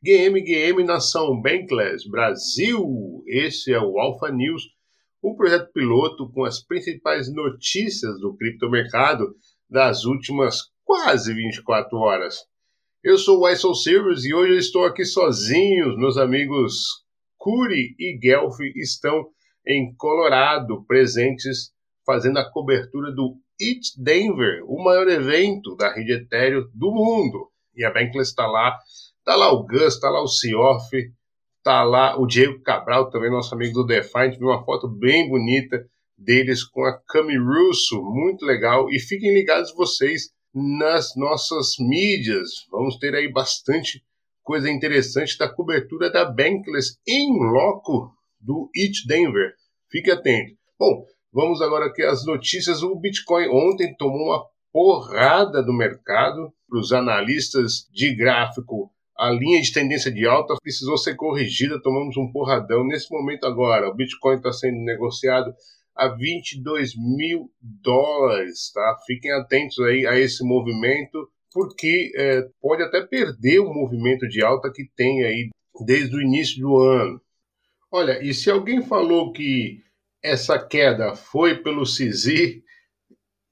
GM, GM Nação Bankless Brasil. Esse é o Alpha News, um projeto piloto com as principais notícias do criptomercado das últimas quase 24 horas. Eu sou o ISO Silvers e hoje estou aqui sozinho. Meus amigos Curi e Guelph estão em Colorado, presentes fazendo a cobertura do It Denver, o maior evento da rede Ethereum do mundo. E a Bankless está lá Tá lá o Gus, tá lá o Cioff, tá lá o Diego Cabral, também nosso amigo do DeFi. A gente viu uma foto bem bonita deles com a Cami Russo, muito legal. E fiquem ligados vocês nas nossas mídias. Vamos ter aí bastante coisa interessante da cobertura da Bankless em loco do It Denver. Fique atento. Bom, vamos agora aqui às notícias. O Bitcoin ontem tomou uma porrada do mercado. Para os analistas de gráfico, a linha de tendência de alta precisou ser corrigida, tomamos um porradão. Nesse momento agora, o Bitcoin está sendo negociado a 22 mil dólares, tá? Fiquem atentos aí a esse movimento, porque é, pode até perder o movimento de alta que tem aí desde o início do ano. Olha, e se alguém falou que essa queda foi pelo CISI,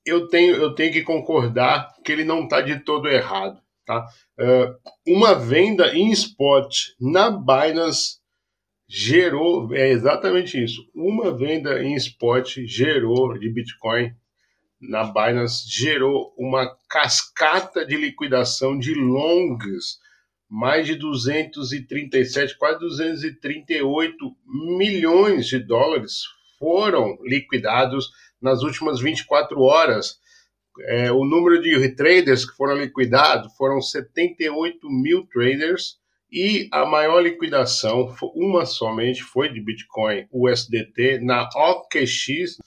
eu tenho, eu tenho que concordar que ele não está de todo errado. Tá? Uh, uma venda em spot na Binance gerou, é exatamente isso, uma venda em spot gerou de Bitcoin na Binance, gerou uma cascata de liquidação de longs, mais de 237, quase 238 milhões de dólares foram liquidados nas últimas 24 horas é, o número de traders que foram liquidados foram 78 mil traders e a maior liquidação, uma somente, foi de Bitcoin USDT na OKX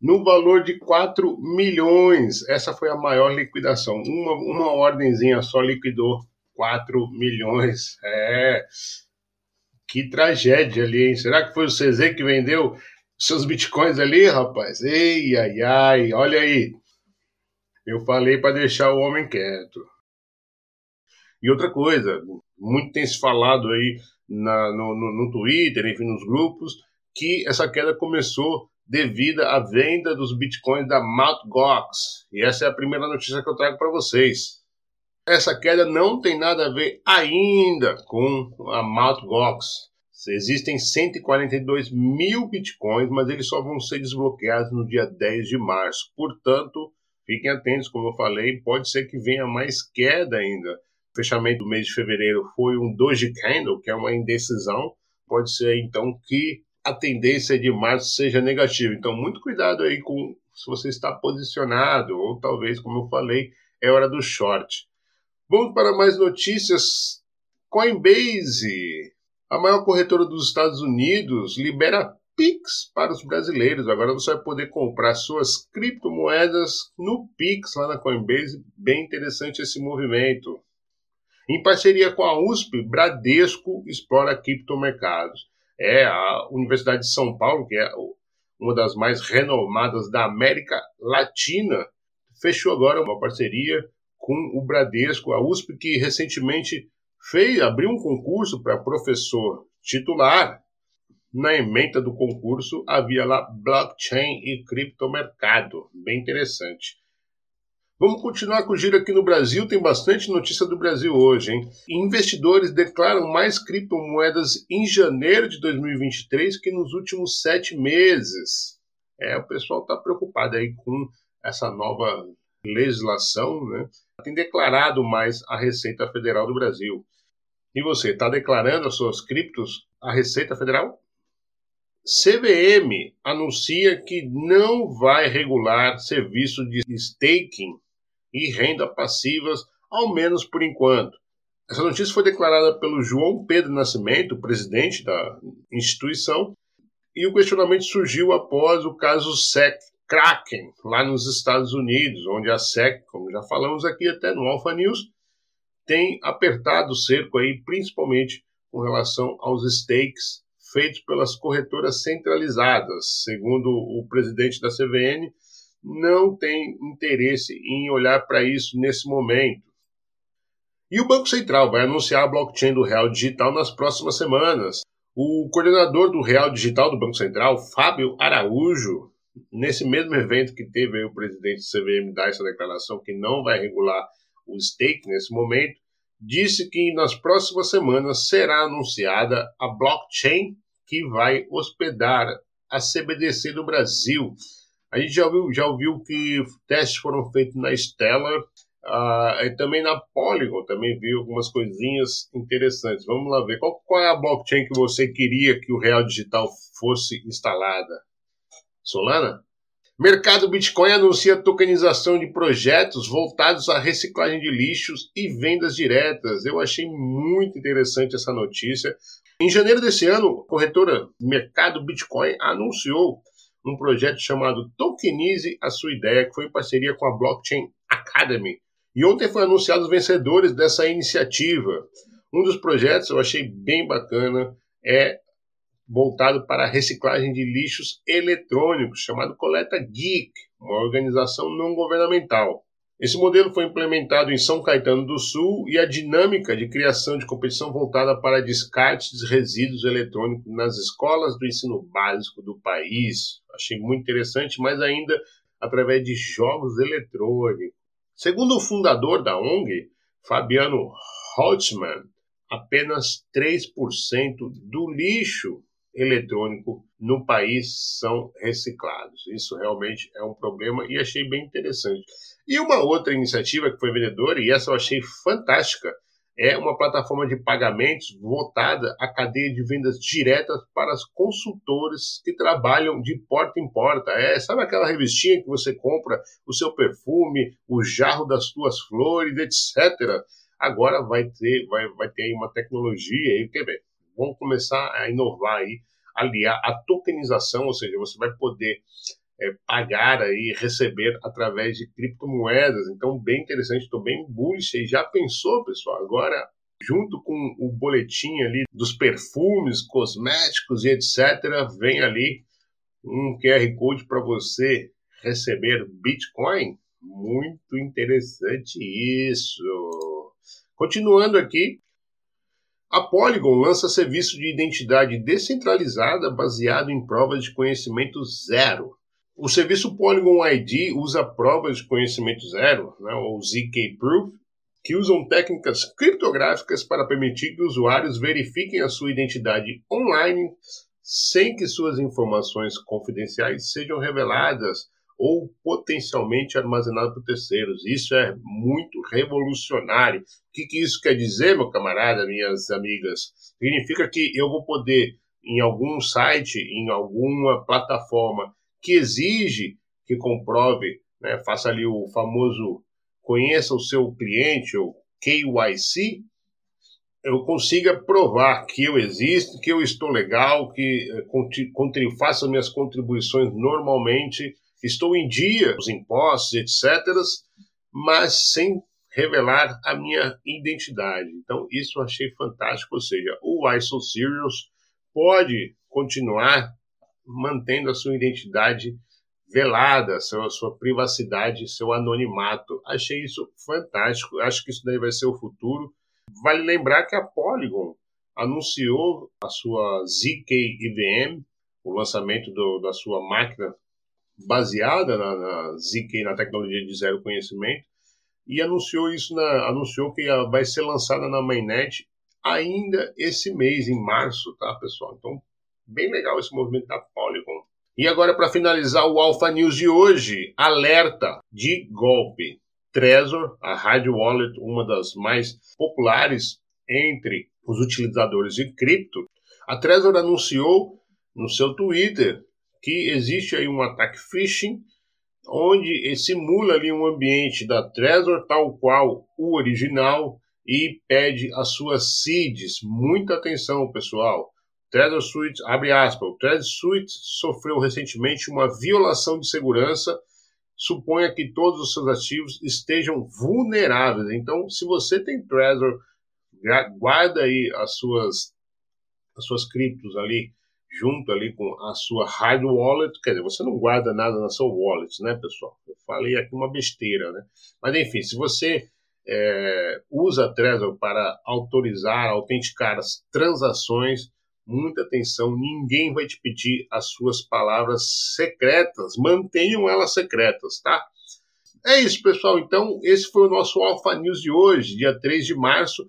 no valor de 4 milhões. Essa foi a maior liquidação. Uma, uma ordemzinha só liquidou 4 milhões. É. Que tragédia ali, hein? Será que foi o CZ que vendeu seus bitcoins ali, rapaz? Ei, ai, ai, olha aí. Eu falei para deixar o homem quieto. E outra coisa, muito tem se falado aí na, no, no, no Twitter, enfim, nos grupos, que essa queda começou devido à venda dos bitcoins da Mt. Gox. E essa é a primeira notícia que eu trago para vocês. Essa queda não tem nada a ver ainda com a Mt. Gox. Existem 142 mil bitcoins, mas eles só vão ser desbloqueados no dia 10 de março. Portanto, Fiquem atentos, como eu falei, pode ser que venha mais queda ainda. O fechamento do mês de fevereiro foi um doji candle, que é uma indecisão. Pode ser então que a tendência de março seja negativa. Então, muito cuidado aí com se você está posicionado, ou talvez, como eu falei, é hora do short. Vamos para mais notícias. Coinbase, a maior corretora dos Estados Unidos, libera Pix para os brasileiros. Agora você vai poder comprar suas criptomoedas no Pix lá na Coinbase. Bem interessante esse movimento. Em parceria com a USP, Bradesco explora criptomercados. É a Universidade de São Paulo, que é uma das mais renomadas da América Latina, fechou agora uma parceria com o Bradesco, a USP, que recentemente fez, abriu um concurso para professor titular na emenda do concurso havia lá blockchain e criptomercado. Bem interessante. Vamos continuar com o giro aqui no Brasil. Tem bastante notícia do Brasil hoje, hein? Investidores declaram mais criptomoedas em janeiro de 2023 que nos últimos sete meses. É, o pessoal está preocupado aí com essa nova legislação, né? Tem declarado mais a Receita Federal do Brasil. E você, está declarando as suas criptos à Receita Federal? CVM anuncia que não vai regular serviço de staking e renda passivas, ao menos por enquanto. Essa notícia foi declarada pelo João Pedro Nascimento, presidente da instituição, e o questionamento surgiu após o caso SEC Kraken, lá nos Estados Unidos, onde a SEC, como já falamos aqui até no Alpha News, tem apertado o cerco aí, principalmente com relação aos stakes feitos pelas corretoras centralizadas. Segundo o presidente da CVN, não tem interesse em olhar para isso nesse momento. E o Banco Central vai anunciar a blockchain do Real Digital nas próximas semanas. O coordenador do Real Digital do Banco Central, Fábio Araújo, nesse mesmo evento que teve o presidente do CVM dar essa declaração que não vai regular o stake nesse momento, disse que nas próximas semanas será anunciada a blockchain que vai hospedar a CBDC do Brasil. A gente já ouviu, já ouviu que testes foram feitos na Stellar uh, e também na Polygon, também viu algumas coisinhas interessantes. Vamos lá ver. Qual, qual é a blockchain que você queria que o Real Digital fosse instalada? Solana? Mercado Bitcoin anuncia tokenização de projetos voltados à reciclagem de lixos e vendas diretas. Eu achei muito interessante essa notícia. Em janeiro desse ano, a corretora Mercado Bitcoin anunciou um projeto chamado Tokenize a Sua Ideia, que foi em parceria com a Blockchain Academy. E ontem foram anunciados os vencedores dessa iniciativa. Um dos projetos eu achei bem bacana é voltado para a reciclagem de lixos eletrônicos, chamado Coleta Geek, uma organização não governamental. Esse modelo foi implementado em São Caetano do Sul e a dinâmica de criação de competição voltada para descartes de resíduos eletrônicos nas escolas do ensino básico do país. Achei muito interessante, mas ainda através de jogos eletrônicos. Segundo o fundador da ONG, Fabiano Holtzman, apenas 3% do lixo eletrônico no país são reciclados. Isso realmente é um problema e achei bem interessante. E uma outra iniciativa que foi vendedora, e essa eu achei fantástica, é uma plataforma de pagamentos voltada à cadeia de vendas diretas para os consultores que trabalham de porta em porta. É, sabe aquela revistinha que você compra o seu perfume, o jarro das suas flores, etc. Agora vai ter, vai, vai ter uma tecnologia aí, quer ver? Vão começar a inovar aí, aliar a tokenização, ou seja, você vai poder é, pagar aí, receber através de criptomoedas. Então, bem interessante, estou bem bullish. E já pensou, pessoal? Agora, junto com o boletim ali dos perfumes, cosméticos e etc., vem ali um QR Code para você receber Bitcoin. Muito interessante isso. Continuando aqui, a Polygon lança serviço de identidade descentralizada baseado em provas de conhecimento zero. O serviço Polygon ID usa provas de conhecimento zero, né, ou ZK Proof, que usam técnicas criptográficas para permitir que usuários verifiquem a sua identidade online sem que suas informações confidenciais sejam reveladas ou potencialmente armazenado por terceiros. Isso é muito revolucionário. O que, que isso quer dizer, meu camarada, minhas amigas? Significa que eu vou poder, em algum site, em alguma plataforma que exige que comprove, né, faça ali o famoso conheça o seu cliente, ou KYC, eu consiga provar que eu existo, que eu estou legal, que eh, faço minhas contribuições normalmente estou em dia, os impostos, etc., mas sem revelar a minha identidade. Então, isso eu achei fantástico, ou seja, o ISO Serious pode continuar mantendo a sua identidade velada, a sua, a sua privacidade, seu anonimato. Achei isso fantástico, acho que isso daí vai ser o futuro. Vale lembrar que a Polygon anunciou a sua ZK EVM, o lançamento do, da sua máquina baseada na, na ZK, na tecnologia de zero conhecimento, e anunciou isso na, anunciou que vai ser lançada na mainnet ainda esse mês, em março, tá, pessoal? Então, bem legal esse movimento da Polygon. E agora, para finalizar o Alpha News de hoje, alerta de golpe. Trezor, a hard wallet, uma das mais populares entre os utilizadores de cripto, a Trezor anunciou no seu Twitter que existe aí um ataque phishing, onde simula ali um ambiente da Trezor tal qual o original e pede as suas seeds. Muita atenção, pessoal. Trezor Suite, abre aspas, o Trezor Suite sofreu recentemente uma violação de segurança. Suponha que todos os seus ativos estejam vulneráveis. Então, se você tem Trezor, guarda aí as suas, as suas criptos ali junto ali com a sua hard wallet, quer dizer, você não guarda nada na sua wallet, né, pessoal? Eu falei aqui uma besteira, né? Mas enfim, se você é, usa a Trezor para autorizar, autenticar as transações, muita atenção, ninguém vai te pedir as suas palavras secretas, mantenham elas secretas, tá? É isso, pessoal. Então, esse foi o nosso Alpha News de hoje, dia 3 de março.